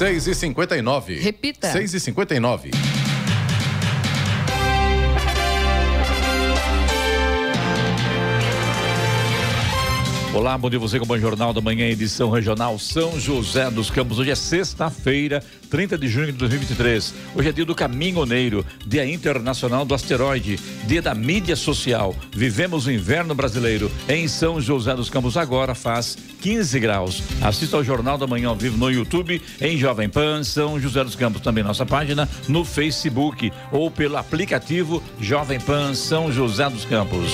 6 e 59 Repita. 6 Olá, bom dia você com o Jornal da Manhã, edição regional São José dos Campos. Hoje é sexta-feira, 30 de junho de 2023. Hoje é dia do caminhoneiro, dia internacional do asteroide, dia da mídia social. Vivemos o inverno brasileiro em São José dos Campos. Agora faz 15 graus. Assista ao Jornal da Manhã ao vivo no YouTube, em Jovem Pan, São José dos Campos. Também nossa página no Facebook ou pelo aplicativo Jovem Pan São José dos Campos.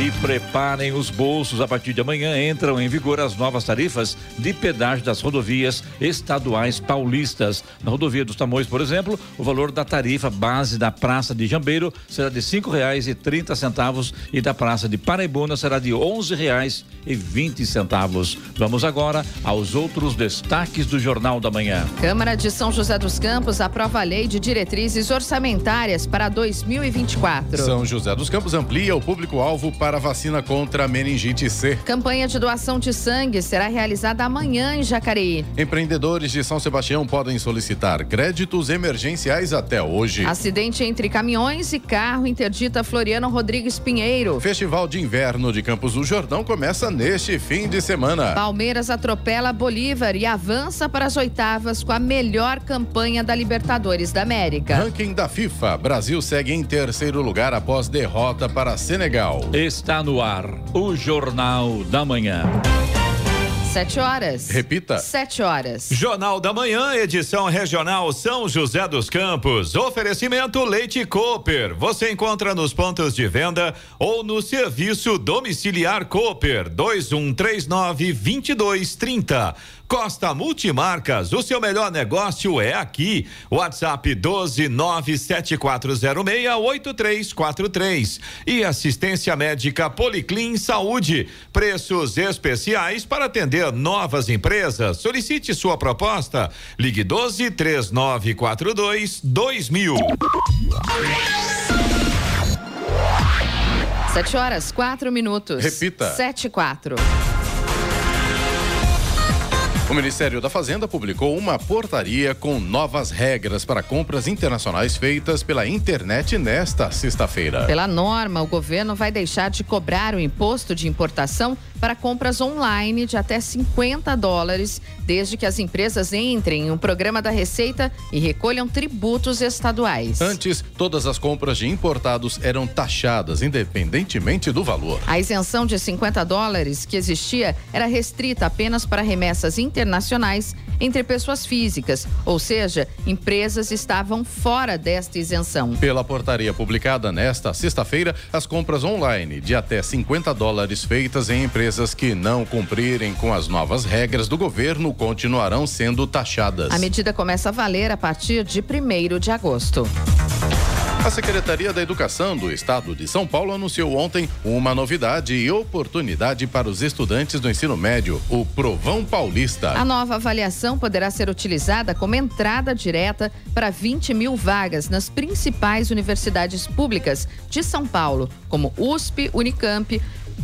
E preparem os bolsos. A partir de amanhã entram em vigor as novas tarifas de pedágio das rodovias estaduais paulistas. Na rodovia dos Tamoios, por exemplo, o valor da tarifa base da Praça de Jambeiro será de cinco reais e trinta centavos e da Praça de Paraibuna será de onze reais e vinte centavos. Vamos agora aos outros destaques do Jornal da Manhã. Câmara de São José dos Campos aprova a lei de diretrizes orçamentárias para 2024. São José dos Campos amplia o público-alvo para a vacina contra a meningite C. Campanha de doação de sangue será realizada amanhã em Jacareí. Empreendedores de São Sebastião podem solicitar créditos emergenciais até hoje. Acidente entre caminhões e carro interdita Floriano Rodrigues Pinheiro. Festival de Inverno de Campos do Jordão começa neste fim de semana. Palmeiras atropela Bolívar e avança para as oitavas com a melhor campanha da Libertadores da América. Ranking da FIFA. Brasil segue em terceiro lugar após derrota para Senegal. Está no ar o Jornal da Manhã. Sete horas. Repita. Sete horas. Jornal da Manhã, edição regional São José dos Campos. Oferecimento Leite Cooper. Você encontra nos pontos de venda ou no serviço domiciliar Cooper 2139 2230. Costa Multimarcas, o seu melhor negócio é aqui. WhatsApp 12974068343 e assistência médica Policlin Saúde. Preços especiais para atender novas empresas. Solicite sua proposta. Ligue 12 3942 2000. Sete horas, quatro minutos. Repita. Sete e quatro. O Ministério da Fazenda publicou uma portaria com novas regras para compras internacionais feitas pela internet nesta sexta-feira. Pela norma, o governo vai deixar de cobrar o imposto de importação para compras online de até 50 dólares, desde que as empresas entrem em um programa da Receita e recolham tributos estaduais. Antes, todas as compras de importados eram taxadas, independentemente do valor. A isenção de 50 dólares que existia era restrita apenas para remessas internacionais entre pessoas físicas, ou seja, empresas estavam fora desta isenção. Pela portaria publicada nesta sexta-feira, as compras online de até 50 dólares feitas em empresas que não cumprirem com as novas regras do governo continuarão sendo taxadas. A medida começa a valer a partir de 1 de agosto. A Secretaria da Educação do Estado de São Paulo anunciou ontem uma novidade e oportunidade para os estudantes do ensino médio, o Provão Paulista. A nova avaliação poderá ser utilizada como entrada direta para 20 mil vagas nas principais universidades públicas de São Paulo, como USP, Unicamp,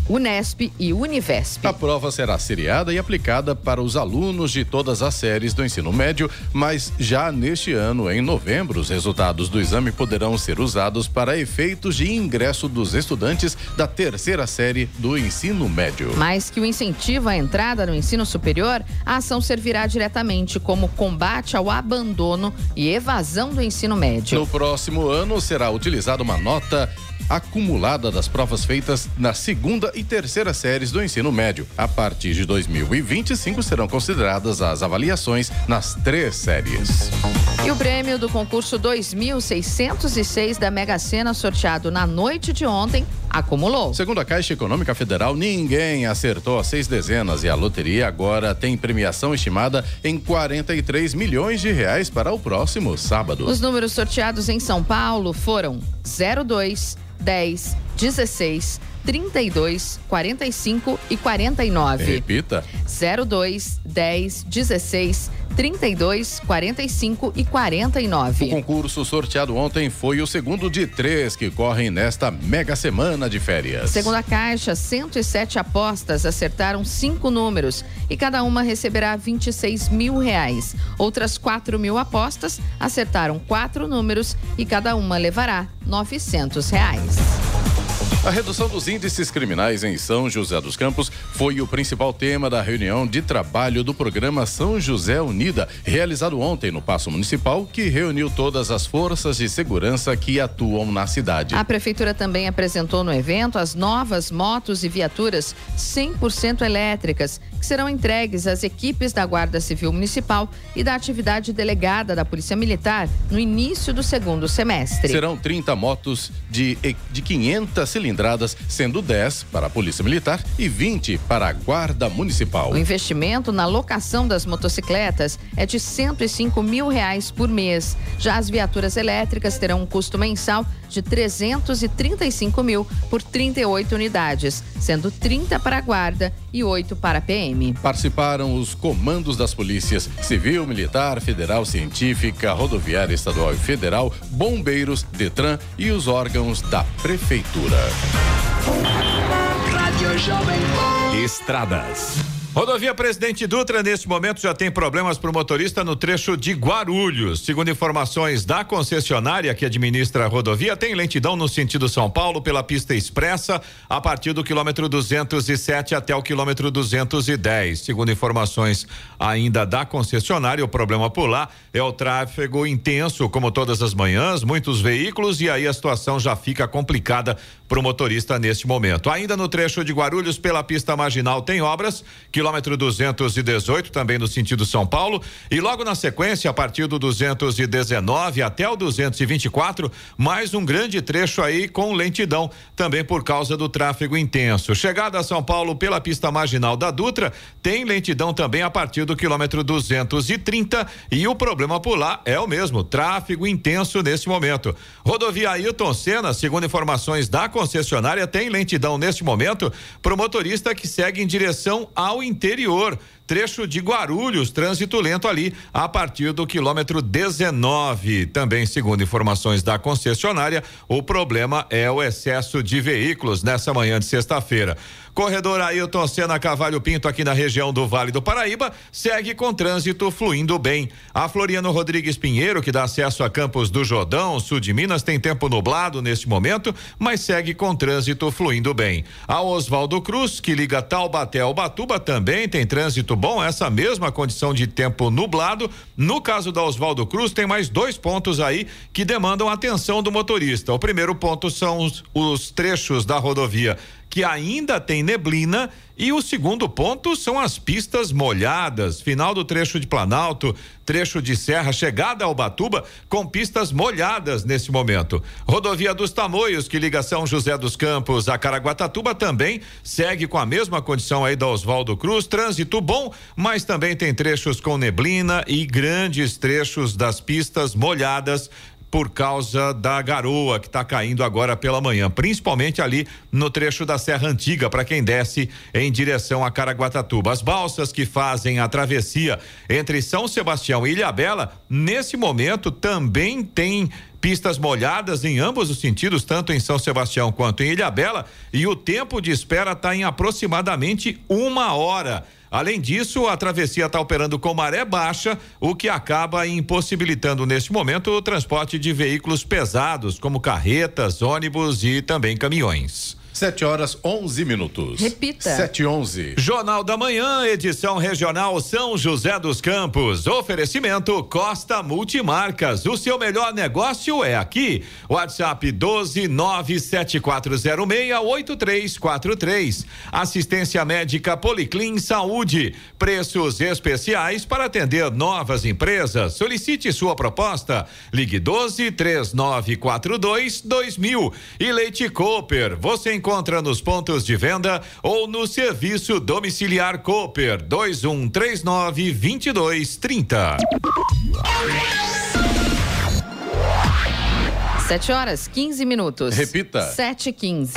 Unesp e Univesp. A prova será seriada e aplicada para os alunos de todas as séries do ensino médio, mas já neste ano, em novembro, os resultados do exame poderão ser usados para efeitos de ingresso dos estudantes da terceira série do ensino médio. Mais que o incentivo à entrada no ensino superior, a ação servirá diretamente como combate ao abandono e evasão do ensino médio. No próximo ano será utilizada uma nota acumulada das provas feitas na segunda e terceira séries do ensino médio. A partir de 2025 serão consideradas as avaliações nas três séries. E o prêmio do concurso 2606 da Mega Sena sorteado na noite de ontem acumulou. Segundo a Caixa Econômica Federal, ninguém acertou as seis dezenas e a loteria agora tem premiação estimada em 43 milhões de reais para o próximo sábado. Os números sorteados em São Paulo foram 02 10, 16, 32 45 e 49. Repita. 02 10 16 32 45 e 49. O concurso sorteado ontem foi o segundo de três que correm nesta mega semana de férias. Segundo a Caixa, 107 apostas acertaram cinco números e cada uma receberá 26 mil reais. Outras 4 mil apostas acertaram quatro números e cada uma levará 900 reais. A redução dos índices criminais em São José dos Campos foi o principal tema da reunião de trabalho do programa São José Unida, realizado ontem no Paço Municipal, que reuniu todas as forças de segurança que atuam na cidade. A prefeitura também apresentou no evento as novas motos e viaturas 100% elétricas, que serão entregues às equipes da Guarda Civil Municipal e da atividade delegada da Polícia Militar no início do segundo semestre. Serão 30 motos de, de 500 cilindradas cilindradas, sendo 10 para a Polícia Militar e 20 para a Guarda Municipal. O investimento na locação das motocicletas é de 105 mil reais por mês. Já as viaturas elétricas terão um custo mensal de 335 mil por 38 unidades, sendo 30 para a Guarda e 8 para a PM. Participaram os comandos das polícias Civil, Militar, Federal, Científica, Rodoviária Estadual e Federal, Bombeiros, Detran e os órgãos da Prefeitura. Rádio Jovem Pan. Estradas. Rodovia Presidente Dutra, neste momento, já tem problemas para o motorista no trecho de Guarulhos. Segundo informações da concessionária que administra a rodovia, tem lentidão no sentido São Paulo pela pista expressa a partir do quilômetro 207 até o quilômetro 210. Segundo informações ainda da concessionária, o problema por lá é o tráfego intenso, como todas as manhãs, muitos veículos e aí a situação já fica complicada para o motorista neste momento. Ainda no trecho de Guarulhos, pela pista marginal, tem obras, quilômetro 218, também no sentido São Paulo, e logo na sequência, a partir do 219 até o 224, mais um grande trecho aí com lentidão, também por causa do tráfego intenso. Chegada a São Paulo pela pista marginal da Dutra, tem lentidão também a partir do quilômetro 230 e o problema por lá é o mesmo, tráfego intenso nesse momento. Rodovia Ailton Senna, segundo informações da concessionária tem lentidão neste momento para o motorista que segue em direção ao interior. Trecho de Guarulhos, trânsito lento ali a partir do quilômetro 19. Também, segundo informações da concessionária, o problema é o excesso de veículos nessa manhã de sexta-feira. Corredor Ailton Senna Cavalho Pinto, aqui na região do Vale do Paraíba, segue com trânsito fluindo bem. A Floriano Rodrigues Pinheiro, que dá acesso a Campos do Jordão, sul de Minas, tem tempo nublado neste momento, mas segue com trânsito fluindo bem. A Oswaldo Cruz, que liga Taubaté ao Batuba, também tem trânsito bom, essa mesma condição de tempo nublado. No caso da Oswaldo Cruz, tem mais dois pontos aí que demandam atenção do motorista. O primeiro ponto são os, os trechos da rodovia que ainda tem neblina e o segundo ponto são as pistas molhadas, final do trecho de Planalto, trecho de Serra, chegada ao Batuba, com pistas molhadas nesse momento. Rodovia dos Tamoios, que liga São José dos Campos a Caraguatatuba, também segue com a mesma condição aí da Oswaldo Cruz, trânsito bom, mas também tem trechos com neblina e grandes trechos das pistas molhadas por causa da garoa que está caindo agora pela manhã, principalmente ali no trecho da Serra Antiga, para quem desce em direção a Caraguatatuba. As balsas que fazem a travessia entre São Sebastião e Ilhabela, nesse momento também tem pistas molhadas em ambos os sentidos, tanto em São Sebastião quanto em Ilhabela, e o tempo de espera está em aproximadamente uma hora. Além disso, a travessia está operando com maré baixa, o que acaba impossibilitando neste momento o transporte de veículos pesados, como carretas, ônibus e também caminhões. 7 horas 11 minutos. Repita. 7 e 11. Jornal da Manhã, edição regional São José dos Campos. Oferecimento Costa Multimarcas. O seu melhor negócio é aqui. WhatsApp 12 97406 8343. Assistência médica Policlin Saúde. Preços especiais para atender novas empresas. Solicite sua proposta. Ligue 12 3942 2000. E Leite Cooper. Você encontra encontra nos pontos de venda ou no serviço domiciliar Cooper 2139 2230. Sete horas, 15 minutos. Repita. Sete e quinze.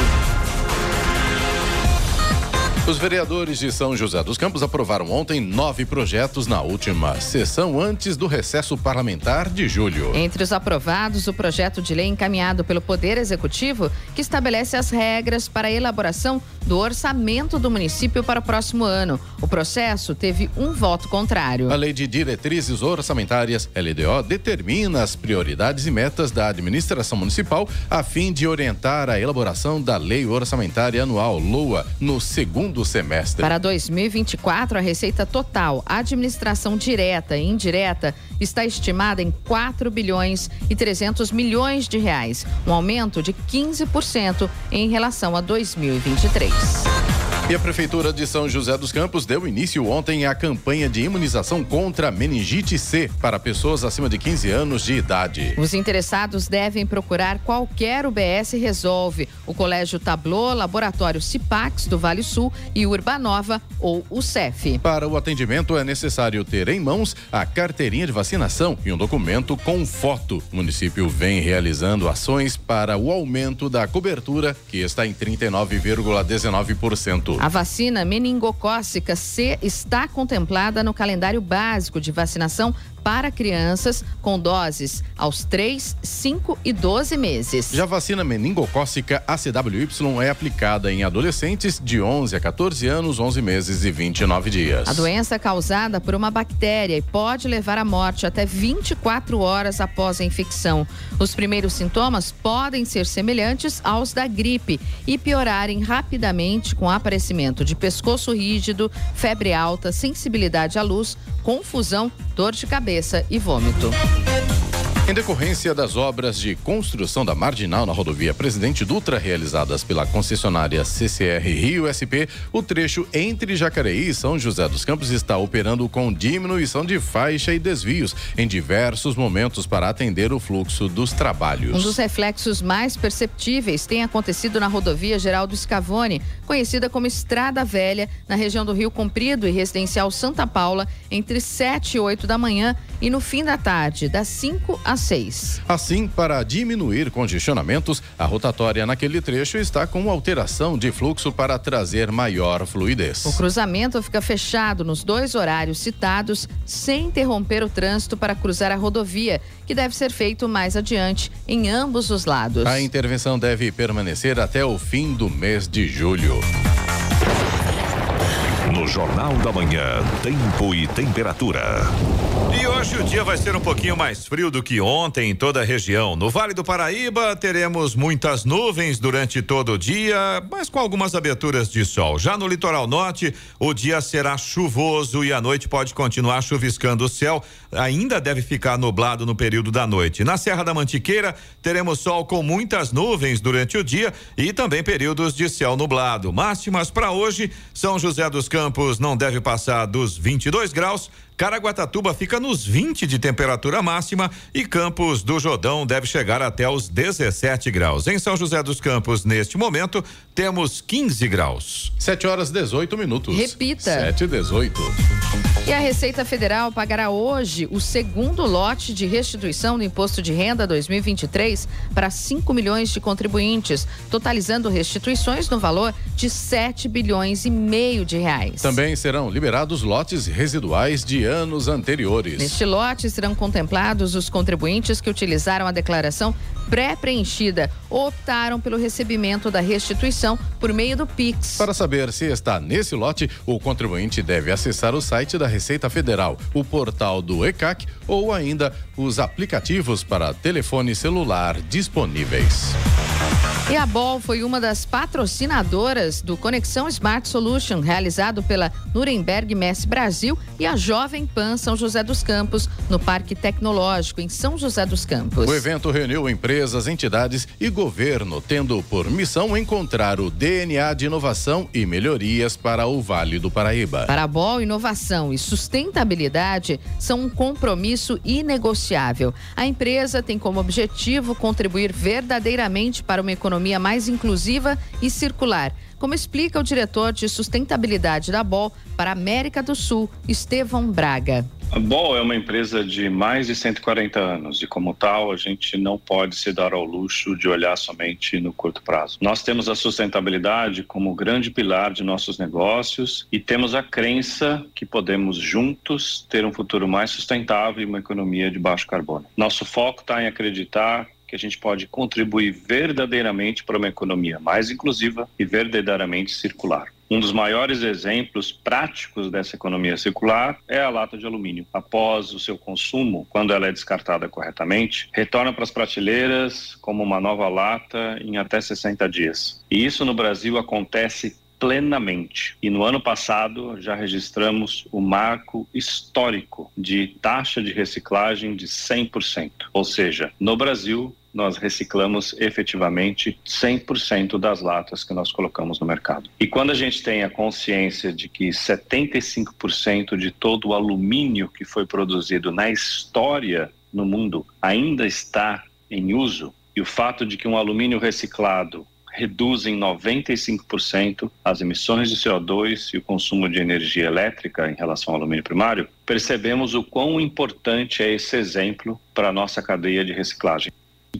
Os vereadores de São José dos Campos aprovaram ontem nove projetos na última sessão antes do recesso parlamentar de julho. Entre os aprovados, o projeto de lei encaminhado pelo Poder Executivo, que estabelece as regras para a elaboração do orçamento do município para o próximo ano. O processo teve um voto contrário. A Lei de Diretrizes Orçamentárias, LDO, determina as prioridades e metas da administração municipal a fim de orientar a elaboração da Lei Orçamentária Anual, LOA, no segundo segundo semestre. Para 2024, a receita total, administração direta e indireta, está estimada em 4 bilhões e 300 milhões de reais, um aumento de 15% em relação a 2023. E a Prefeitura de São José dos Campos deu início ontem à campanha de imunização contra meningite C para pessoas acima de 15 anos de idade. Os interessados devem procurar qualquer UBS Resolve, o Colégio Tablô, Laboratório Cipax do Vale Sul e Urbanova ou o CEF. Para o atendimento é necessário ter em mãos a carteirinha de vacinação e um documento com foto. O município vem realizando ações para o aumento da cobertura, que está em 39,19%. A vacina meningocócica C está contemplada no calendário básico de vacinação para crianças com doses aos 3, 5 e 12 meses. Já a vacina meningocócica ACWY é aplicada em adolescentes de 11 a 14 anos, 11 meses e 29 dias. A doença é causada por uma bactéria e pode levar à morte até 24 horas após a infecção. Os primeiros sintomas podem ser semelhantes aos da gripe e piorarem rapidamente com aparecimento de pescoço rígido, febre alta, sensibilidade à luz, confusão, dor de cabeça e vômito. Em decorrência das obras de construção da marginal na rodovia Presidente Dutra realizadas pela concessionária CCR Rio SP, o trecho entre Jacareí e São José dos Campos está operando com diminuição de faixa e desvios em diversos momentos para atender o fluxo dos trabalhos. Um dos reflexos mais perceptíveis tem acontecido na rodovia Geraldo Scavone, conhecida como Estrada Velha, na região do Rio Comprido e residencial Santa Paula, entre 7 e 8 da manhã e no fim da tarde, das 5 às 6. Assim, para diminuir congestionamentos, a rotatória naquele trecho está com alteração de fluxo para trazer maior fluidez. O cruzamento fica fechado nos dois horários citados, sem interromper o trânsito para cruzar a rodovia, que deve ser feito mais adiante em ambos os lados. A intervenção deve permanecer até o fim do mês de julho. No Jornal da Manhã, tempo e temperatura. E hoje o dia vai ser um pouquinho mais frio do que ontem em toda a região. No Vale do Paraíba teremos muitas nuvens durante todo o dia, mas com algumas aberturas de sol. Já no litoral norte, o dia será chuvoso e a noite pode continuar chuviscando o céu. Ainda deve ficar nublado no período da noite. Na Serra da Mantiqueira, teremos sol com muitas nuvens durante o dia e também períodos de céu nublado. Máximas para hoje, São José dos Campos não deve passar dos 22 graus. Caraguatatuba fica nos 20 de temperatura máxima e Campos do Jordão deve chegar até os 17 graus. Em São José dos Campos, neste momento, temos 15 graus. 7 horas 18 minutos. Repita. 7 e 18. E a Receita Federal pagará hoje o segundo lote de restituição do Imposto de Renda 2023 para 5 milhões de contribuintes, totalizando restituições no valor de 7 bilhões e meio de reais. Também serão liberados lotes residuais de anos anteriores. Neste lote serão contemplados os contribuintes que utilizaram a declaração pré-preenchida ou optaram pelo recebimento da restituição por meio do Pix. Para saber se está nesse lote, o contribuinte deve acessar o site da Receita Federal, o portal do ECAC ou ainda os aplicativos para telefone celular disponíveis. E a Bol foi uma das patrocinadoras do Conexão Smart Solution, realizado pela Nuremberg Mess Brasil e a Jovem Pan São José dos Campos, no Parque Tecnológico, em São José dos Campos. O evento reuniu empresas, entidades e governo, tendo por missão encontrar o DNA de inovação e melhorias para o Vale do Paraíba. Para a Bol, inovação e sustentabilidade são um compromisso inegociável. A empresa tem como objetivo contribuir verdadeiramente para uma economia mais inclusiva e circular, como explica o diretor de sustentabilidade da BOL para a América do Sul, Estevão Braga. A Ball é uma empresa de mais de 140 anos e, como tal, a gente não pode se dar ao luxo de olhar somente no curto prazo. Nós temos a sustentabilidade como grande pilar de nossos negócios e temos a crença que podemos juntos ter um futuro mais sustentável e uma economia de baixo carbono. Nosso foco está em acreditar que a gente pode contribuir verdadeiramente para uma economia mais inclusiva e verdadeiramente circular. Um dos maiores exemplos práticos dessa economia circular é a lata de alumínio. Após o seu consumo, quando ela é descartada corretamente, retorna para as prateleiras como uma nova lata em até 60 dias. E isso no Brasil acontece plenamente. E no ano passado já registramos o marco histórico de taxa de reciclagem de 100%. Ou seja, no Brasil, nós reciclamos efetivamente 100% das latas que nós colocamos no mercado. E quando a gente tem a consciência de que 75% de todo o alumínio que foi produzido na história no mundo ainda está em uso, e o fato de que um alumínio reciclado reduz em 95% as emissões de CO2 e o consumo de energia elétrica em relação ao alumínio primário, percebemos o quão importante é esse exemplo para a nossa cadeia de reciclagem.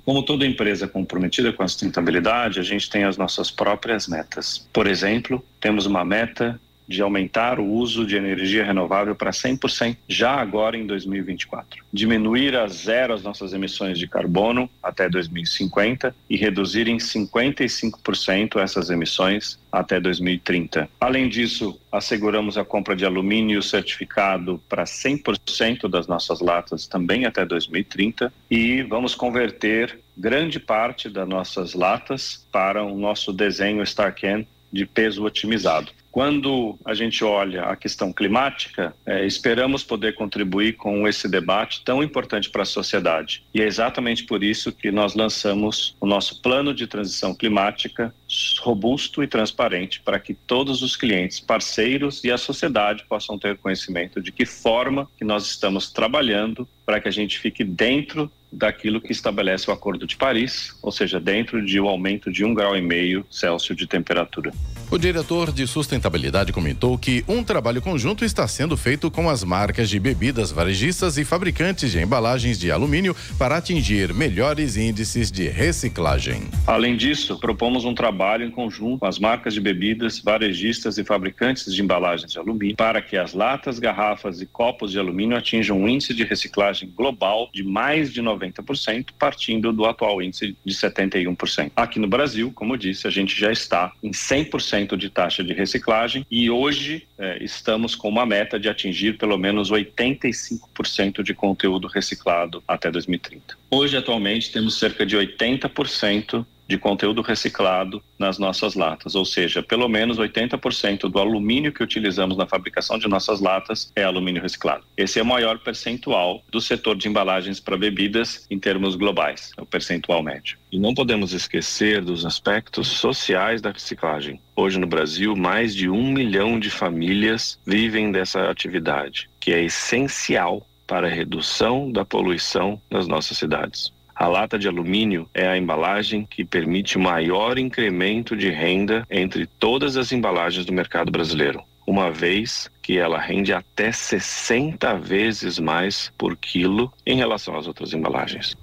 Como toda empresa comprometida com a sustentabilidade, a gente tem as nossas próprias metas. Por exemplo, temos uma meta de aumentar o uso de energia renovável para 100% já agora em 2024. Diminuir a zero as nossas emissões de carbono até 2050 e reduzir em 55% essas emissões até 2030. Além disso, asseguramos a compra de alumínio certificado para 100% das nossas latas também até 2030 e vamos converter grande parte das nossas latas para o nosso desenho StarCan de peso otimizado. Quando a gente olha a questão climática, é, esperamos poder contribuir com esse debate tão importante para a sociedade. E é exatamente por isso que nós lançamos o nosso plano de transição climática robusto e transparente para que todos os clientes, parceiros e a sociedade possam ter conhecimento de que forma que nós estamos trabalhando para que a gente fique dentro daquilo que estabelece o Acordo de Paris, ou seja, dentro de um aumento de um grau e meio Celsius de temperatura. O diretor de sustentabilidade comentou que um trabalho conjunto está sendo feito com as marcas de bebidas varejistas e fabricantes de embalagens de alumínio para atingir melhores índices de reciclagem. Além disso, propomos um trabalho em conjunto com as marcas de bebidas, varejistas e fabricantes de embalagens de alumínio para que as latas, garrafas e copos de alumínio atinjam um índice de reciclagem global de mais de 90%, partindo do atual índice de 71%. Aqui no Brasil, como disse, a gente já está em 100% 10% de taxa de reciclagem e hoje é, estamos com uma meta de atingir pelo menos 85% de conteúdo reciclado até 2030. Hoje, atualmente, temos cerca de 80% de conteúdo reciclado nas nossas latas, ou seja, pelo menos 80% do alumínio que utilizamos na fabricação de nossas latas é alumínio reciclado. Esse é o maior percentual do setor de embalagens para bebidas em termos globais, é o percentual médio. E não podemos esquecer dos aspectos sociais da reciclagem. Hoje no Brasil, mais de um milhão de famílias vivem dessa atividade, que é essencial para a redução da poluição nas nossas cidades. A lata de alumínio é a embalagem que permite maior incremento de renda entre todas as embalagens do mercado brasileiro, uma vez que ela rende até 60 vezes mais por quilo em relação às outras embalagens.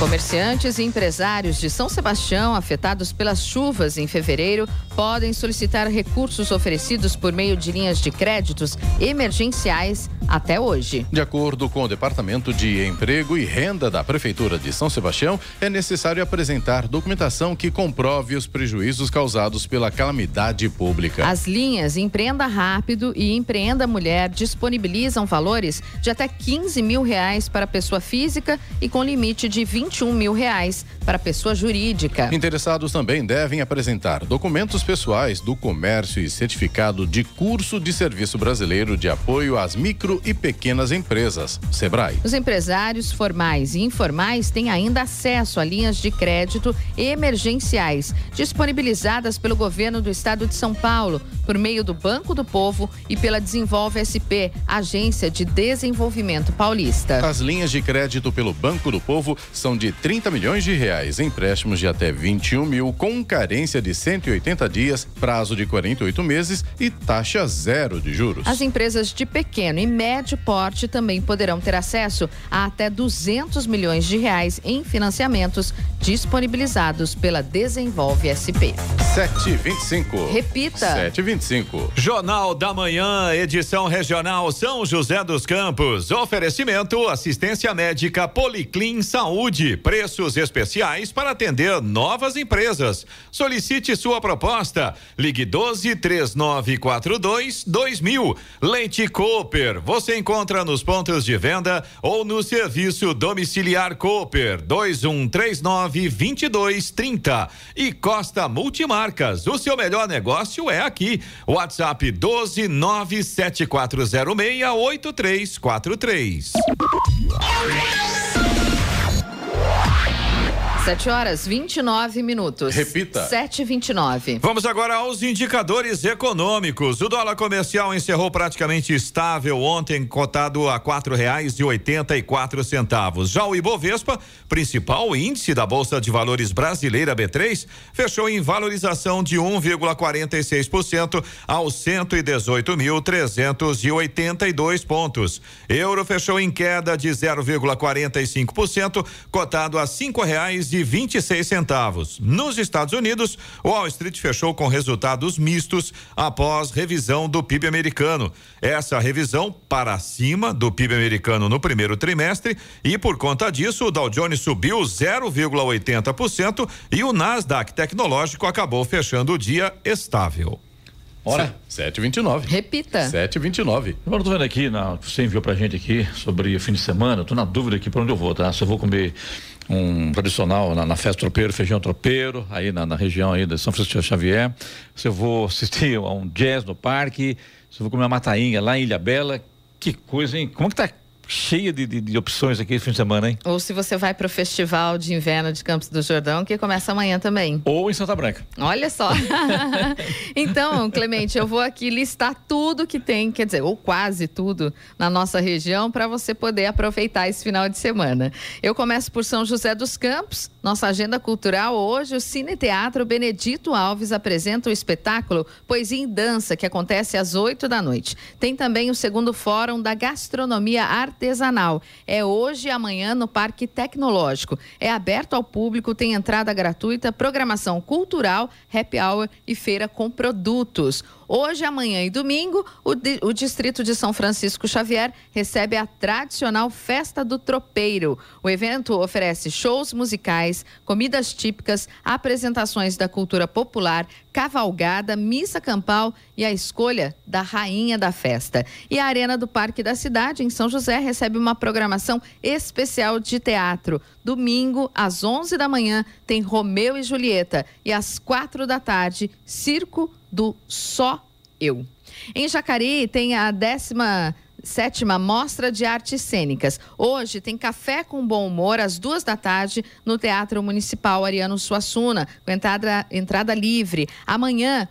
Comerciantes e empresários de São Sebastião afetados pelas chuvas em fevereiro podem solicitar recursos oferecidos por meio de linhas de créditos emergenciais até hoje. De acordo com o Departamento de Emprego e Renda da Prefeitura de São Sebastião, é necessário apresentar documentação que comprove os prejuízos causados pela calamidade pública. As linhas Empreenda Rápido e Empreenda Mulher disponibilizam valores de até 15 mil reais para pessoa física e com limite de 20 21 mil reais para pessoa jurídica. Interessados também devem apresentar documentos pessoais do comércio e certificado de curso de serviço brasileiro de apoio às micro e pequenas empresas, Sebrae. Os empresários formais e informais têm ainda acesso a linhas de crédito emergenciais disponibilizadas pelo governo do estado de São Paulo por meio do Banco do Povo e pela Desenvolve SP, Agência de Desenvolvimento Paulista. As linhas de crédito pelo Banco do Povo são de 30 milhões de reais, empréstimos de até 21 mil, com carência de 180 dias, prazo de 48 meses e taxa zero de juros. As empresas de pequeno e médio porte também poderão ter acesso a até 200 milhões de reais em financiamentos disponibilizados pela Desenvolve SP. 725. Repita. 725. Jornal da Manhã, edição regional São José dos Campos. Oferecimento assistência médica Policlin Saúde. Preços especiais para atender novas empresas. Solicite sua proposta. Ligue 12 3942 2000. Leite Cooper. Você encontra nos pontos de venda ou no serviço domiciliar Cooper 2139 2230. E Costa Multimarcas. O seu melhor negócio é aqui. WhatsApp 12 97406 8343. 7 horas 29 minutos. Repita. 7 e 29 Vamos agora aos indicadores econômicos. O dólar comercial encerrou praticamente estável ontem, cotado a quatro reais e oitenta e quatro centavos. Já o Ibovespa, principal índice da Bolsa de Valores brasileira B3, fechou em valorização de 1,46% aos 118.382 pontos. Euro fechou em queda de 0,45%, cotado a cinco reais e 26 centavos. Nos Estados Unidos, o Wall Street fechou com resultados mistos após revisão do PIB americano. Essa revisão para cima do PIB americano no primeiro trimestre e por conta disso o Dow Jones subiu 0,80% e o Nasdaq tecnológico acabou fechando o dia estável. Hora? 729. Repita. 729. Agora eu tô vendo aqui, na, você enviou pra gente aqui sobre o fim de semana, eu tô na dúvida aqui pra onde eu vou, tá? Se eu vou comer um tradicional na, na festa tropeiro, feijão tropeiro, aí na, na região aí de São Francisco Xavier, se eu vou assistir a um jazz no parque, se eu vou comer uma matainha lá em Ilha Bela, que coisa, hein? Como que tá cheia de, de, de opções aqui esse fim de semana, hein? Ou se você vai para o Festival de Inverno de Campos do Jordão, que começa amanhã também. Ou em Santa Branca. Olha só. então, Clemente, eu vou aqui listar tudo que tem, quer dizer, ou quase tudo na nossa região para você poder aproveitar esse final de semana. Eu começo por São José dos Campos. Nossa agenda cultural hoje, o Cine Teatro Benedito Alves apresenta o espetáculo Poesia em Dança, que acontece às 8 da noite. Tem também o segundo Fórum da Gastronomia Artesanal. É hoje e amanhã no Parque Tecnológico. É aberto ao público, tem entrada gratuita, programação cultural, happy hour e feira com produtos. Hoje, amanhã e domingo, o, o Distrito de São Francisco Xavier recebe a tradicional Festa do Tropeiro. O evento oferece shows musicais, comidas típicas, apresentações da cultura popular, cavalgada, missa campal e a escolha da rainha da festa. E a Arena do Parque da Cidade, em São José, recebe uma programação especial de teatro. Domingo, às 11 da manhã, tem Romeu e Julieta. E às quatro da tarde, Circo do Só Eu. Em Jacareí tem a décima sétima Mostra de Artes Cênicas. Hoje tem Café com Bom Humor às duas da tarde no Teatro Municipal Ariano Suassuna, com entrada, entrada livre. Amanhã,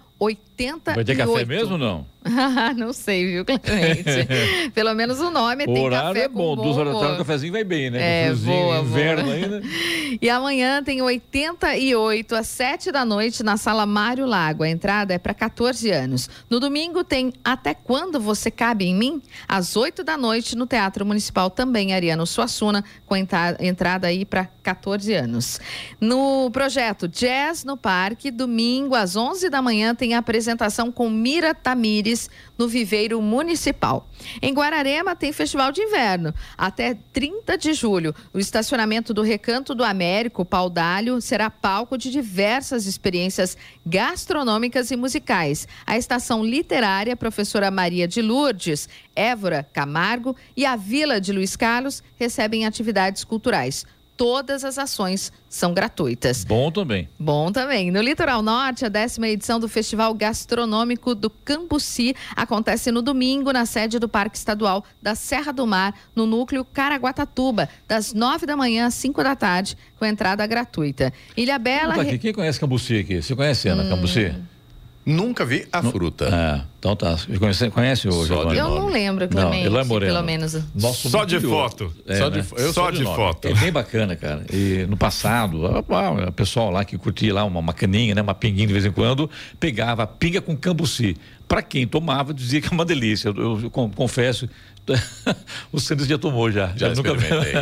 88. Vai ter café mesmo ou não? não sei, viu, Clemente? Pelo menos o nome O tem horário café é bom, com duas bom horas da tarde o cafezinho vai bem, né? É, boa, boa. inverno ainda. E amanhã tem 88 às 7 da noite na sala Mário Lago. A entrada é para 14 anos. No domingo tem Até Quando Você Cabe em Mim? Às 8 da noite no Teatro Municipal também Ariano Suassuna, com entra- entrada aí para 14 anos. No projeto Jazz no Parque, domingo às 11 da manhã tem a apresentação com Mira Tamires no Viveiro Municipal. Em Guararema tem Festival de Inverno até 30 de julho. O estacionamento do Recanto do Américo, Pau d'Alho, será palco de diversas experiências gastronômicas e musicais. A estação literária Professora Maria de Lourdes, Évora Camargo e a Vila de Luiz Carlos recebem atividades culturais. Todas as ações são gratuitas. Bom também. Bom também. No Litoral Norte, a décima edição do Festival Gastronômico do Cambuci acontece no domingo na sede do Parque Estadual da Serra do Mar, no núcleo Caraguatatuba, das nove da manhã às cinco da tarde, com entrada gratuita. Ilha Bela. Tá aqui, quem conhece Cambuci aqui? Você conhece, Ana, Hum. Cambuci? Nunca vi a fruta. É, então tá. Conhece, conhece o Giovanni? Eu não lembro, Clemente, Não, Eloy Moreno. pelo menos. Nosso Só de foto. É, Só né? de, eu Só de nome. foto. É bem bacana, cara. E no passado, o pessoal lá que curtia lá uma, uma caninha, né, uma pinguinha de vez em quando, pegava a pinga com cambuci. Para quem tomava, dizia que é uma delícia. Eu, eu con- confesso, o Santos já tomou já. Já nunca experimentei.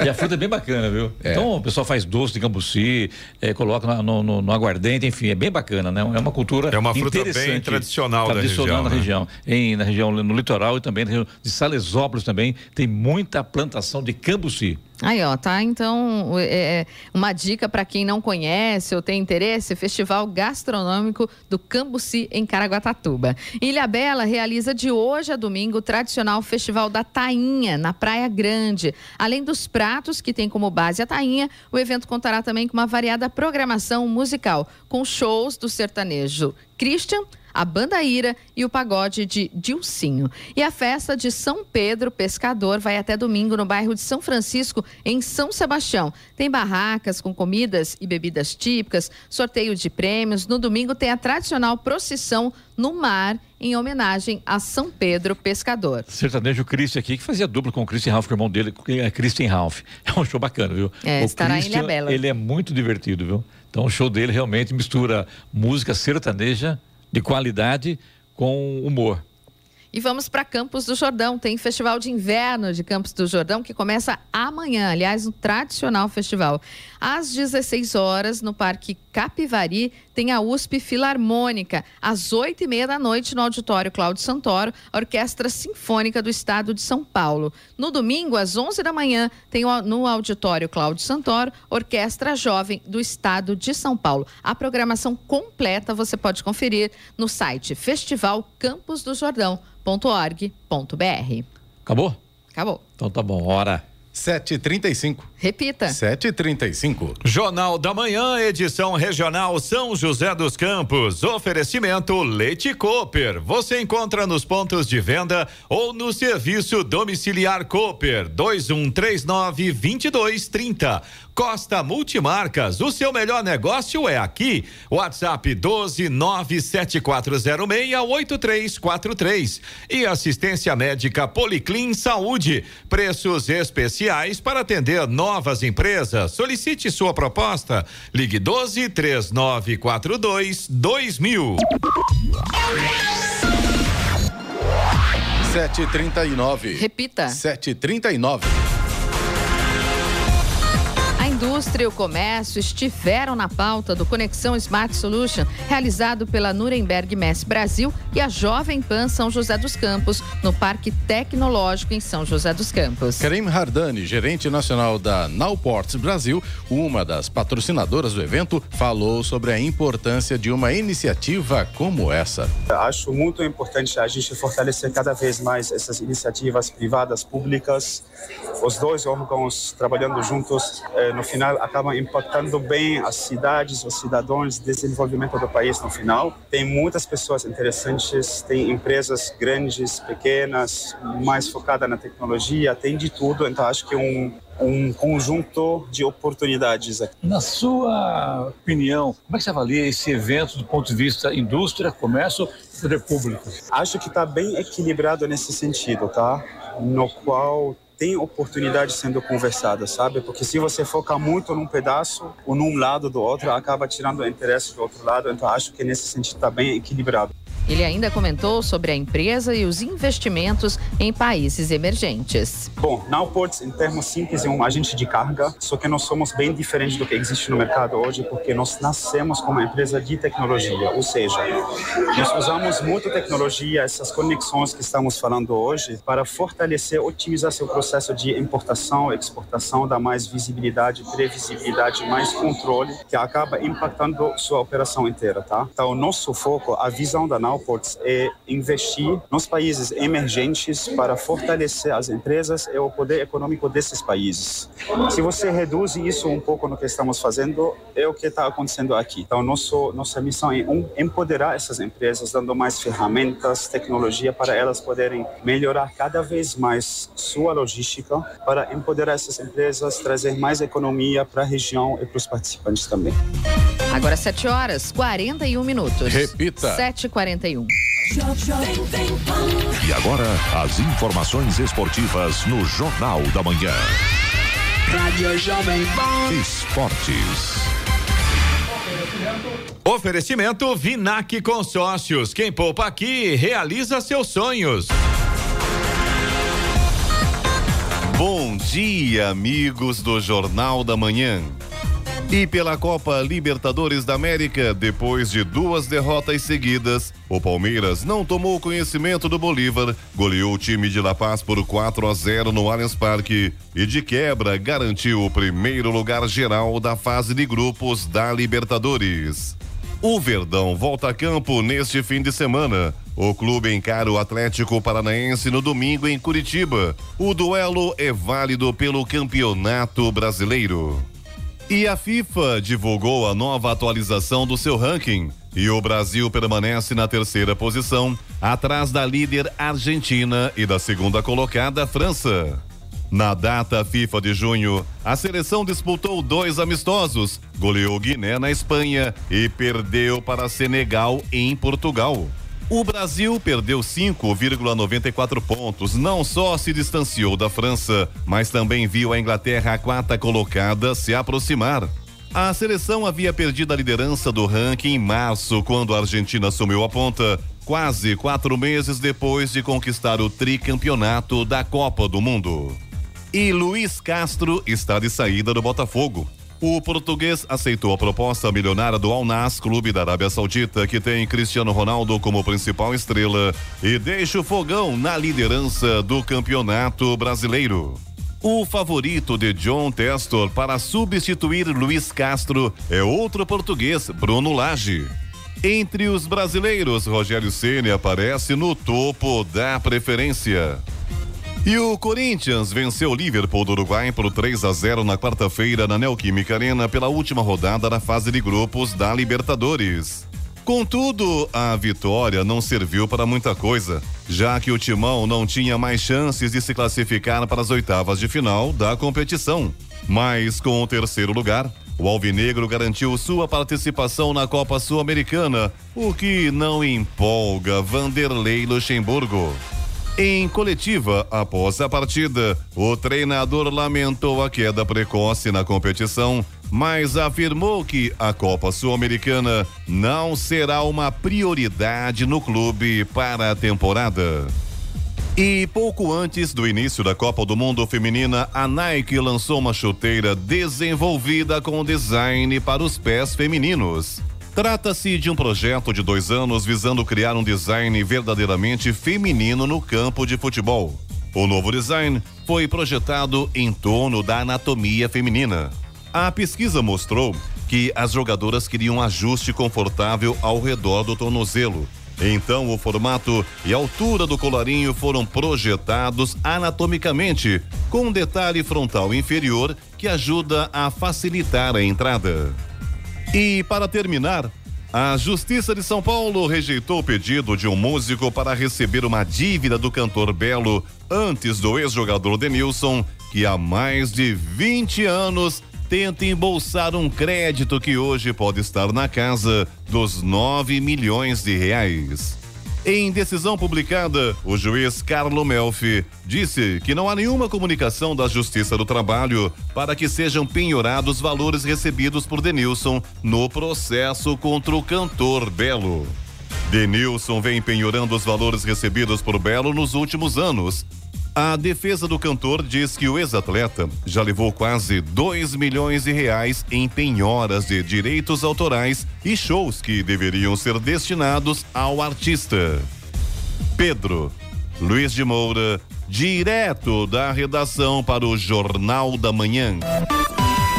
E a fruta é bem bacana, viu? Então o pessoal faz doce de cambuci, eh, coloca no, no- no aguardente, enfim, é bem bacana, né? É uma cultura É uma fruta bem interessante, tradicional da tradicional região, na né? região. Em, na região, no litoral e também na região de Salesópolis também, tem muita plantação de cambuci. Aí, ó, tá? Então, é, é, uma dica para quem não conhece ou tem interesse: Festival Gastronômico do Cambuci em Caraguatatuba. Ilha Bela realiza de hoje a domingo o tradicional Festival da Tainha, na Praia Grande. Além dos pratos que tem como base a tainha, o evento contará também com uma variada programação musical, com shows do sertanejo Christian, a Banda Ira e o pagode de Dilcinho. E a festa de São Pedro Pescador vai até domingo no bairro de São Francisco, em São Sebastião. Tem barracas com comidas e bebidas típicas, sorteio de prêmios. No domingo tem a tradicional procissão no mar, em homenagem a São Pedro Pescador. Sertanejo Christian aqui, que fazia dupla com o Christian Ralph, que é o irmão dele, é Christian Ralph. É um show bacana, viu? É, o estará em Christian, Ilhabela. Ele é muito divertido, viu? Então o show dele realmente mistura música sertaneja de qualidade com humor. E vamos para Campos do Jordão. Tem Festival de Inverno de Campos do Jordão que começa amanhã. Aliás, um tradicional festival. Às 16 horas, no Parque Capivari, tem a USP Filarmônica. Às 8 e meia da noite, no Auditório Cláudio Santoro, a Orquestra Sinfônica do Estado de São Paulo. No domingo, às 11 da manhã, tem o- no Auditório Cláudio Santoro, Orquestra Jovem do Estado de São Paulo. A programação completa você pode conferir no site festivalcamposdojordão.org.br. Acabou? Acabou. Então tá bom, hora. 7h35. Repita. 7h35. Jornal da Manhã, edição regional São José dos Campos. Oferecimento Leite Cooper. Você encontra nos pontos de venda ou no serviço domiciliar Cooper 2139 2230. Costa Multimarcas, o seu melhor negócio é aqui. WhatsApp 12974068343 e assistência médica Policlin Saúde. Preços especiais para atender novas empresas. Solicite sua proposta. Ligue 12 3942 2000. 7h39. Repita. 7h39. A indústria e o comércio estiveram na pauta do Conexão Smart Solution, realizado pela Nuremberg Mess Brasil e a Jovem Pan São José dos Campos, no Parque Tecnológico em São José dos Campos. Karim Hardani, gerente nacional da Nowports Brasil, uma das patrocinadoras do evento, falou sobre a importância de uma iniciativa como essa. Acho muito importante a gente fortalecer cada vez mais essas iniciativas privadas, públicas. Os dois órgãos trabalhando juntos, eh, no final, acabam impactando bem as cidades, os cidadãos, desenvolvimento do país no final. Tem muitas pessoas interessantes, tem empresas grandes, pequenas, mais focada na tecnologia, tem de tudo. Então, acho que um um conjunto de oportunidades aqui. Na sua opinião, como é que você avalia esse evento do ponto de vista indústria, comércio e poder público? Acho que está bem equilibrado nesse sentido, tá? No qual tem oportunidade sendo conversada, sabe? Porque se você foca muito num pedaço ou num lado do outro, acaba tirando o interesse do outro lado. Então acho que nesse sentido está bem equilibrado. Ele ainda comentou sobre a empresa e os investimentos em países emergentes. Bom, Nowports, em termos simples, é um agente de carga, só que nós somos bem diferentes do que existe no mercado hoje, porque nós nascemos como uma empresa de tecnologia, ou seja, nós usamos muito tecnologia, essas conexões que estamos falando hoje, para fortalecer, otimizar seu processo de importação, exportação, dar mais visibilidade, previsibilidade, mais controle, que acaba impactando sua operação inteira, tá? Então, o nosso foco, a visão da Nowports é investir nos países emergentes para fortalecer as empresas e o poder econômico desses países. Se você reduz isso um pouco no que estamos fazendo, é o que está acontecendo aqui. Então, nosso, nossa missão é um, empoderar essas empresas, dando mais ferramentas, tecnologia para elas poderem melhorar cada vez mais sua logística, para empoderar essas empresas, trazer mais economia para a região e para os participantes também. Agora 7 horas 41 minutos. Repita. 7h41. E agora, as informações esportivas no Jornal da Manhã. Rádio Jovem Pan. Esportes. Oferecimento Vinac Consórcios. Quem poupa aqui realiza seus sonhos. Bom dia, amigos do Jornal da Manhã. E pela Copa Libertadores da América, depois de duas derrotas seguidas, o Palmeiras não tomou conhecimento do Bolívar, goleou o time de La Paz por 4 a 0 no Allianz Parque e de quebra garantiu o primeiro lugar geral da fase de grupos da Libertadores. O Verdão volta a campo neste fim de semana. O clube encara o Atlético Paranaense no domingo em Curitiba. O duelo é válido pelo Campeonato Brasileiro. E a FIFA divulgou a nova atualização do seu ranking. E o Brasil permanece na terceira posição, atrás da líder Argentina e da segunda colocada França. Na data FIFA de junho, a seleção disputou dois amistosos, goleou Guiné na Espanha e perdeu para Senegal em Portugal. O Brasil perdeu 5,94 pontos. Não só se distanciou da França, mas também viu a Inglaterra, a quarta colocada, se aproximar. A seleção havia perdido a liderança do ranking em março, quando a Argentina assumiu a ponta, quase quatro meses depois de conquistar o tricampeonato da Copa do Mundo. E Luiz Castro está de saída do Botafogo. O português aceitou a proposta milionária do Al Nas, clube da Arábia Saudita, que tem Cristiano Ronaldo como principal estrela e deixa o fogão na liderança do campeonato brasileiro. O favorito de John Testor para substituir Luiz Castro é outro português, Bruno Lage. Entre os brasileiros, Rogério Ceni aparece no topo da preferência. E o Corinthians venceu o Liverpool do Uruguai por 3 a 0 na quarta-feira na Neoquímica Arena pela última rodada da fase de grupos da Libertadores. Contudo, a vitória não serviu para muita coisa, já que o Timão não tinha mais chances de se classificar para as oitavas de final da competição. Mas com o terceiro lugar, o Alvinegro garantiu sua participação na Copa Sul-Americana, o que não empolga Vanderlei Luxemburgo. Em coletiva, após a partida, o treinador lamentou a queda precoce na competição, mas afirmou que a Copa Sul-Americana não será uma prioridade no clube para a temporada. E pouco antes do início da Copa do Mundo Feminina, a Nike lançou uma chuteira desenvolvida com design para os pés femininos. Trata-se de um projeto de dois anos visando criar um design verdadeiramente feminino no campo de futebol. O novo design foi projetado em torno da anatomia feminina. A pesquisa mostrou que as jogadoras queriam ajuste confortável ao redor do tornozelo. Então, o formato e a altura do colarinho foram projetados anatomicamente, com um detalhe frontal inferior que ajuda a facilitar a entrada. E para terminar, a Justiça de São Paulo rejeitou o pedido de um músico para receber uma dívida do cantor Belo antes do ex-jogador Denilson, que há mais de 20 anos tenta embolsar um crédito que hoje pode estar na casa dos 9 milhões de reais. Em decisão publicada, o juiz Carlo Melfi disse que não há nenhuma comunicação da Justiça do Trabalho para que sejam penhorados valores recebidos por Denilson no processo contra o cantor Belo. Denilson vem penhorando os valores recebidos por Belo nos últimos anos. A defesa do cantor diz que o ex-atleta já levou quase 2 milhões de reais em penhoras de direitos autorais e shows que deveriam ser destinados ao artista. Pedro Luiz de Moura, direto da redação para o Jornal da Manhã.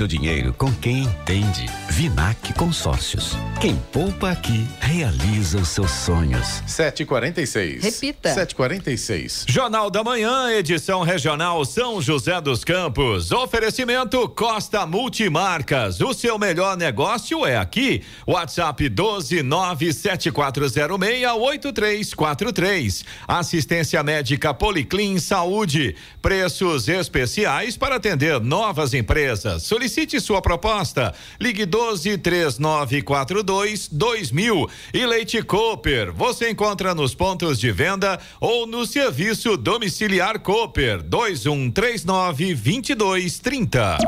seu dinheiro com quem entende. Vinac Consórcios. Quem poupa aqui realiza os seus sonhos. 746. Repita. 746. Jornal da Manhã, edição regional São José dos Campos. Oferecimento Costa Multimarcas. O seu melhor negócio é aqui. WhatsApp 12974068343. Assistência médica Policlin Saúde. Preços especiais para atender novas empresas. Solicite sua proposta. Ligue 12 3942 2000. E Leite Cooper. Você encontra nos pontos de venda ou no serviço domiciliar Cooper 2139 2230.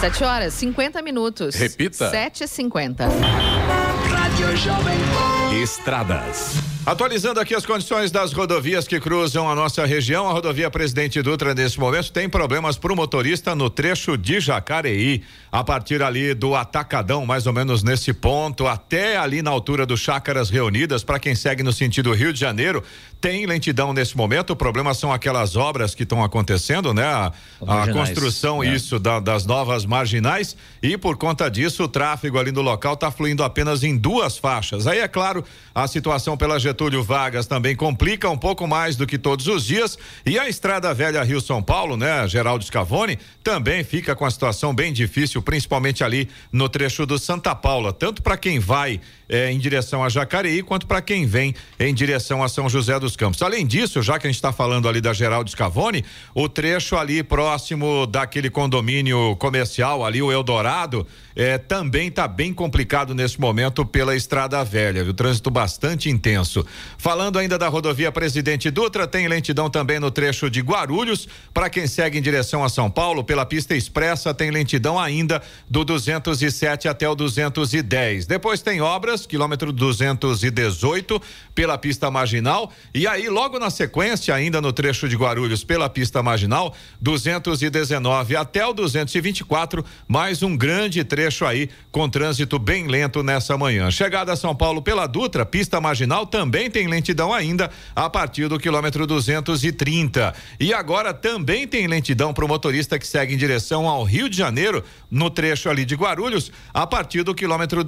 7 horas, 50 minutos. Repita. 7h50. Rádio Jovem Pan. Estradas. Atualizando aqui as condições das rodovias que cruzam a nossa região, a rodovia Presidente Dutra nesse momento tem problemas para o motorista no trecho de Jacareí, a partir ali do Atacadão, mais ou menos nesse ponto, até ali na altura do Chácaras Reunidas, para quem segue no sentido Rio de Janeiro, tem lentidão nesse momento. O problema são aquelas obras que estão acontecendo, né? A, a construção, né? isso, da- das novas marginais, e por conta disso, o tráfego ali no local está fluindo apenas em duas faixas. Aí, é claro, a situação pela Getúlio Vargas também complica um pouco mais do que todos os dias. E a Estrada Velha Rio São Paulo, né, Geraldo Scavone, também fica com a situação bem difícil, principalmente ali no trecho do Santa Paula, tanto para quem vai eh, em direção a Jacareí, quanto para quem vem em direção a São José dos Campos. Além disso, já que a gente está falando ali da Geraldo Scavone, o trecho ali próximo daquele condomínio comercial, ali o Eldorado, eh, também está bem complicado nesse momento pela Estrada Velha, viu? Trânsito bastante intenso. Falando ainda da rodovia Presidente Dutra, tem lentidão também no trecho de Guarulhos. Para quem segue em direção a São Paulo, pela pista expressa, tem lentidão ainda do 207 até o 210. Depois tem obras, quilômetro 218, pela pista marginal. E aí, logo na sequência, ainda no trecho de Guarulhos, pela pista marginal, 219 até o 224, mais um grande trecho aí com trânsito bem lento nessa manhã. Chegada a São Paulo pela Dutra, pista marginal também tem lentidão ainda a partir do quilômetro 230. E agora também tem lentidão para o motorista que segue em direção ao Rio de Janeiro, no trecho ali de Guarulhos, a partir do quilômetro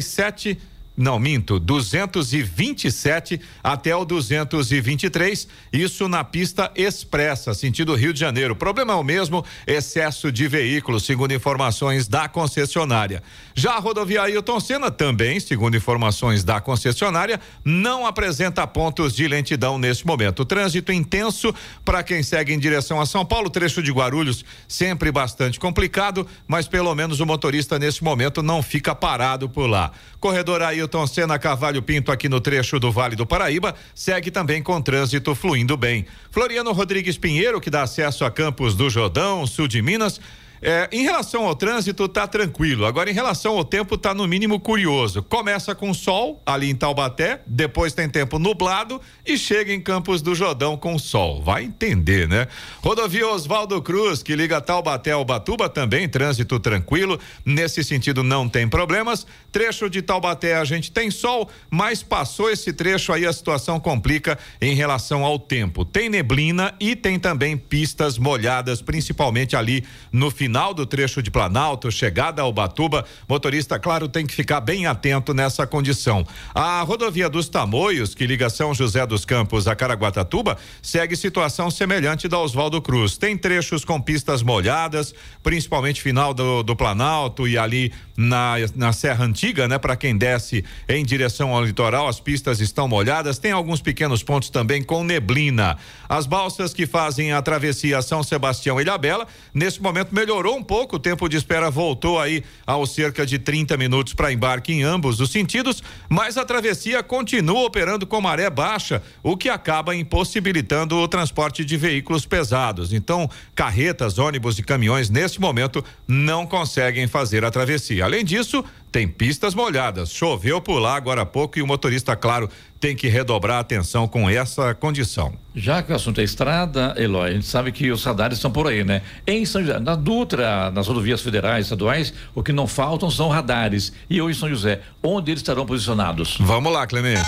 237. Não, minto, 227 até o 223, isso na pista expressa, sentido Rio de Janeiro. O problema é o mesmo, excesso de veículos, segundo informações da concessionária. Já a rodovia Ailton Senna também, segundo informações da concessionária, não apresenta pontos de lentidão neste momento. Trânsito intenso para quem segue em direção a São Paulo, trecho de Guarulhos, sempre bastante complicado, mas pelo menos o motorista neste momento não fica parado por lá. Corredor Ailton Senna Carvalho Pinto aqui no trecho do Vale do Paraíba segue também com trânsito fluindo bem. Floriano Rodrigues Pinheiro, que dá acesso a Campos do Jordão, sul de Minas. É, em relação ao trânsito, tá tranquilo. Agora, em relação ao tempo, tá no mínimo curioso. Começa com sol ali em Taubaté, depois tem tempo nublado e chega em Campos do Jordão com sol. Vai entender, né? Rodovia Oswaldo Cruz, que liga Taubaté ao Batuba, também trânsito tranquilo. Nesse sentido, não tem problemas. Trecho de Taubaté a gente tem sol, mas passou esse trecho aí, a situação complica em relação ao tempo. Tem neblina e tem também pistas molhadas, principalmente ali no final do trecho de Planalto, chegada ao Batuba. Motorista, claro, tem que ficar bem atento nessa condição. A rodovia dos Tamoios, que liga São José dos Campos a Caraguatatuba, segue situação semelhante da Oswaldo Cruz. Tem trechos com pistas molhadas, principalmente final do, do Planalto e ali na, na Serra Antiga, né? Para quem desce em direção ao litoral, as pistas estão molhadas. Tem alguns pequenos pontos também com neblina. As balsas que fazem a travessia São Sebastião e Ilhabela, nesse momento melhorou um pouco, o tempo de espera voltou aí aos cerca de 30 minutos para embarque em ambos os sentidos, mas a travessia continua operando com maré baixa, o que acaba impossibilitando o transporte de veículos pesados. Então, carretas, ônibus e caminhões nesse momento não conseguem fazer a travessia. Além disso, tem pistas molhadas. Choveu por lá agora há pouco e o motorista, claro, tem que redobrar a atenção com essa condição. Já que o assunto é estrada, Eloy, a gente sabe que os radares estão por aí, né? Em São José, na Dutra, nas rodovias federais, estaduais, o que não faltam são radares. E hoje em São José, onde eles estarão posicionados? Vamos lá, Clemente.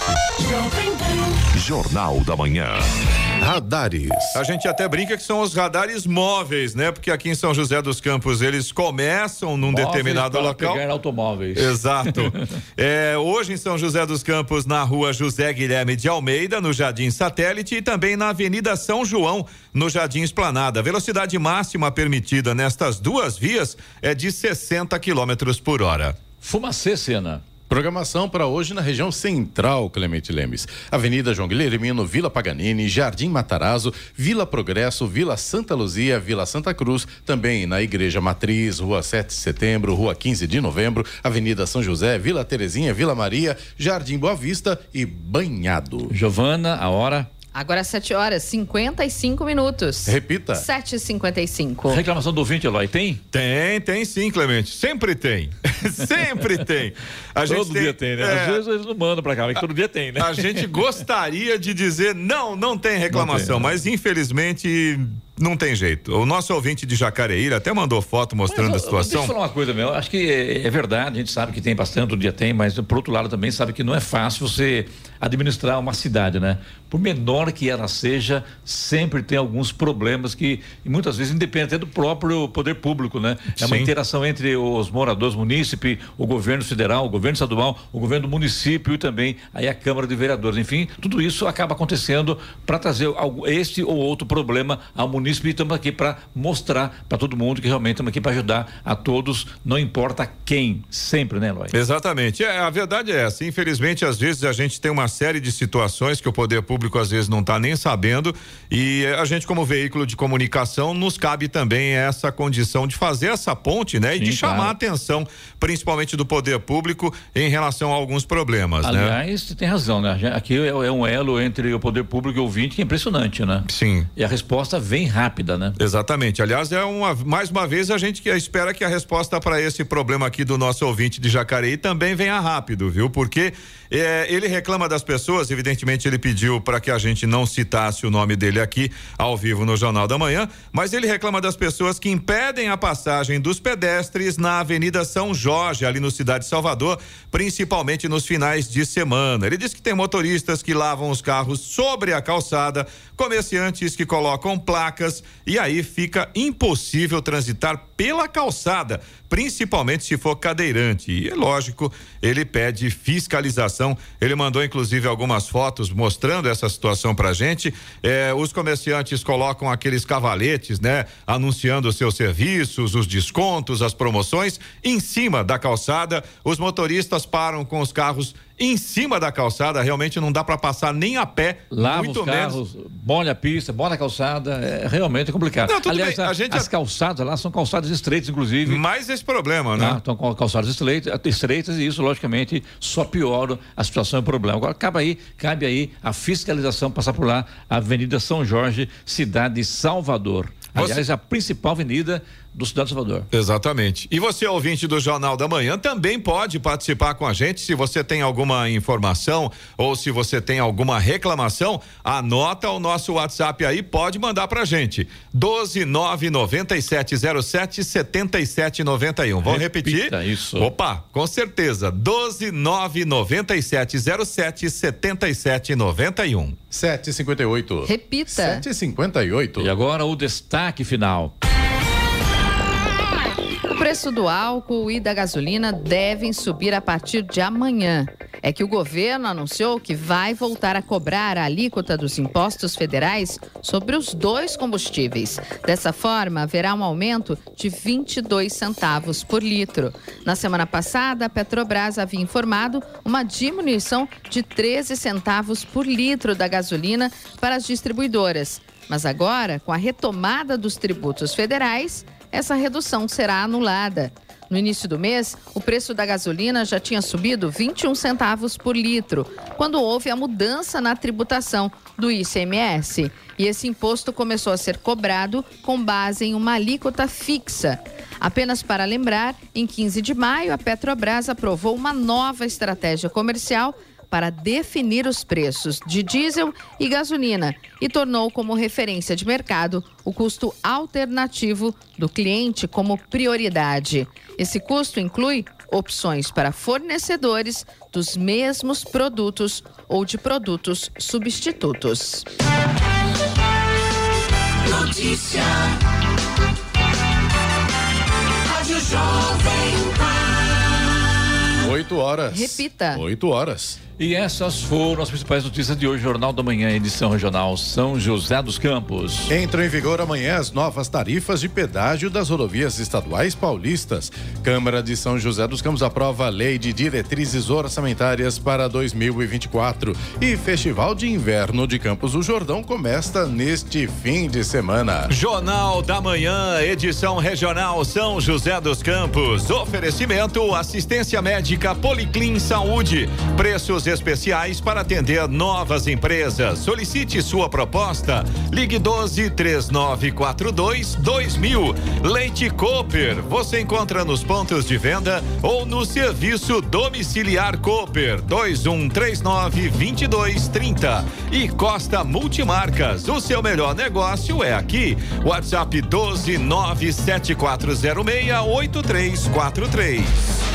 Jornal da Manhã. Radares. A gente até brinca que são os radares móveis, né? Porque aqui em São José dos Campos eles começam num Móveis determinado para local. pegar automóveis. Exato. É, hoje em São José dos Campos, na rua José Guilherme de Almeida, no Jardim Satélite, e também na Avenida São João, no Jardim Esplanada. A velocidade máxima permitida nestas duas vias é de 60 quilômetros por hora. Fumacê, Sena. Programação para hoje na região central, Clemente Lemes. Avenida João Guilhermino, Vila Paganini, Jardim Matarazzo, Vila Progresso, Vila Santa Luzia, Vila Santa Cruz, também na Igreja Matriz, Rua 7 de Setembro, Rua 15 de Novembro, Avenida São José, Vila Terezinha, Vila Maria, Jardim Boa Vista e Banhado. Giovana, a hora. Agora 7 horas 55 minutos. Repita. 7h55. Reclamação do ouvinte, Eloy, tem? Tem, tem sim, Clemente. Sempre tem. Sempre tem. A todo gente dia tem, né? é, Às vezes eles não mandam pra cá, mas todo dia tem, né? A gente gostaria de dizer não, não tem reclamação, Não tem, mas infelizmente não tem jeito. O nosso ouvinte de Jacareíra até mandou foto mostrando Mas, a ó, Deixa situação. eu falar uma coisa, meu. Acho que é, é verdade, a gente sabe que tem bastante, todo dia tem, mas por outro lado também sabe que não é fácil você administrar uma cidade, né? Por menor que ela seja, sempre tem alguns problemas que e muitas vezes independem até do próprio poder público, né? É uma Sim. interação entre os moradores, munícipe, o governo federal, o governo estadual, o governo do município e também aí a Câmara de Vereadores. Enfim, tudo isso acaba acontecendo para trazer este ou outro problema ao município e estamos aqui para mostrar para todo mundo que realmente estamos aqui para ajudar a todos, não importa quem, sempre, né, Eloy? Exatamente. É, a verdade é essa. Infelizmente, às vezes a gente tem uma série de situações que o poder público às vezes não está nem sabendo e a gente como veículo de comunicação nos cabe também essa condição de fazer essa ponte, né? E Sim, de chamar claro. a atenção, principalmente do poder público em relação a alguns problemas, né? Aliás, você tem razão, né? Aqui é, é um elo entre o poder público e o ouvinte que é impressionante, né? Sim. E a resposta vem rápida, né? Exatamente. Aliás, é uma mais uma vez a gente que espera que a resposta para esse problema aqui do nosso ouvinte de Jacareí também venha rápido, viu? Porque é, ele reclama das pessoas, evidentemente ele pediu para que a gente não citasse o nome dele aqui ao vivo no Jornal da Manhã, mas ele reclama das pessoas que impedem a passagem dos pedestres na Avenida São Jorge, ali no Cidade de Salvador, principalmente nos finais de semana. Ele diz que tem motoristas que lavam os carros sobre a calçada, comerciantes que colocam placas e aí fica impossível transitar pela calçada, principalmente se for cadeirante. E é lógico, ele pede fiscalização. Ele mandou inclusive algumas fotos mostrando essa situação pra gente. Eh, os comerciantes colocam aqueles cavaletes, né, anunciando os seus serviços, os descontos, as promoções em cima da calçada. Os motoristas param com os carros em cima da calçada, realmente não dá para passar nem a pé, Lava muito os menos carros, molha a pista, molha a calçada, é realmente complicado. Não, Aliás, bem, a gente- as calçadas lá são calçadas estreitas, inclusive. mais esse problema, né? Tá? Estão com calçadas estreitas, estreitas e isso, logicamente, só piora a situação e o problema. Agora, cabe aí, cabe aí a fiscalização passar por lá, Avenida São Jorge, cidade de Salvador. Você- Aliás, a principal avenida do Cidade de Salvador. Exatamente. E você, ouvinte do Jornal da Manhã, também pode participar com a gente. Se você tem alguma informação ou se você tem alguma reclamação, anota o nosso WhatsApp aí, pode mandar pra gente. 1299707 7791. Vamos repetir? Isso. Opa, com certeza. 1299707 7791. 758. Repita. 758. E agora o destaque final. O preço do álcool e da gasolina devem subir a partir de amanhã. É que o governo anunciou que vai voltar a cobrar a alíquota dos impostos federais sobre os dois combustíveis. Dessa forma, haverá um aumento de 22 centavos por litro. Na semana passada, a Petrobras havia informado uma diminuição de 13 centavos por litro da gasolina para as distribuidoras. Mas agora, com a retomada dos tributos federais, essa redução será anulada. No início do mês, o preço da gasolina já tinha subido 21 centavos por litro, quando houve a mudança na tributação do ICMS. E esse imposto começou a ser cobrado com base em uma alíquota fixa. Apenas para lembrar, em 15 de maio, a Petrobras aprovou uma nova estratégia comercial para definir os preços de diesel e gasolina e tornou como referência de mercado o custo alternativo do cliente como prioridade. Esse custo inclui opções para fornecedores dos mesmos produtos ou de produtos substitutos. notícia. Rádio Jovem Pan. 8 horas. Repita. 8 horas. E essas foram as principais notícias de hoje, Jornal da Manhã, edição regional São José dos Campos. Entram em vigor amanhã as novas tarifas de pedágio das rodovias estaduais paulistas. Câmara de São José dos Campos aprova a lei de diretrizes orçamentárias para 2024. E Festival de Inverno de Campos do Jordão começa neste fim de semana. Jornal da Manhã, edição regional São José dos Campos. Oferecimento assistência médica Policlin Saúde. Preços especiais para atender novas empresas. Solicite sua proposta. Ligue 12 3942 2000. Leite Cooper. Você encontra nos pontos de venda ou no serviço domiciliar Cooper 2139 2230. E Costa Multimarcas. O seu melhor negócio é aqui. WhatsApp 12 97406 8343.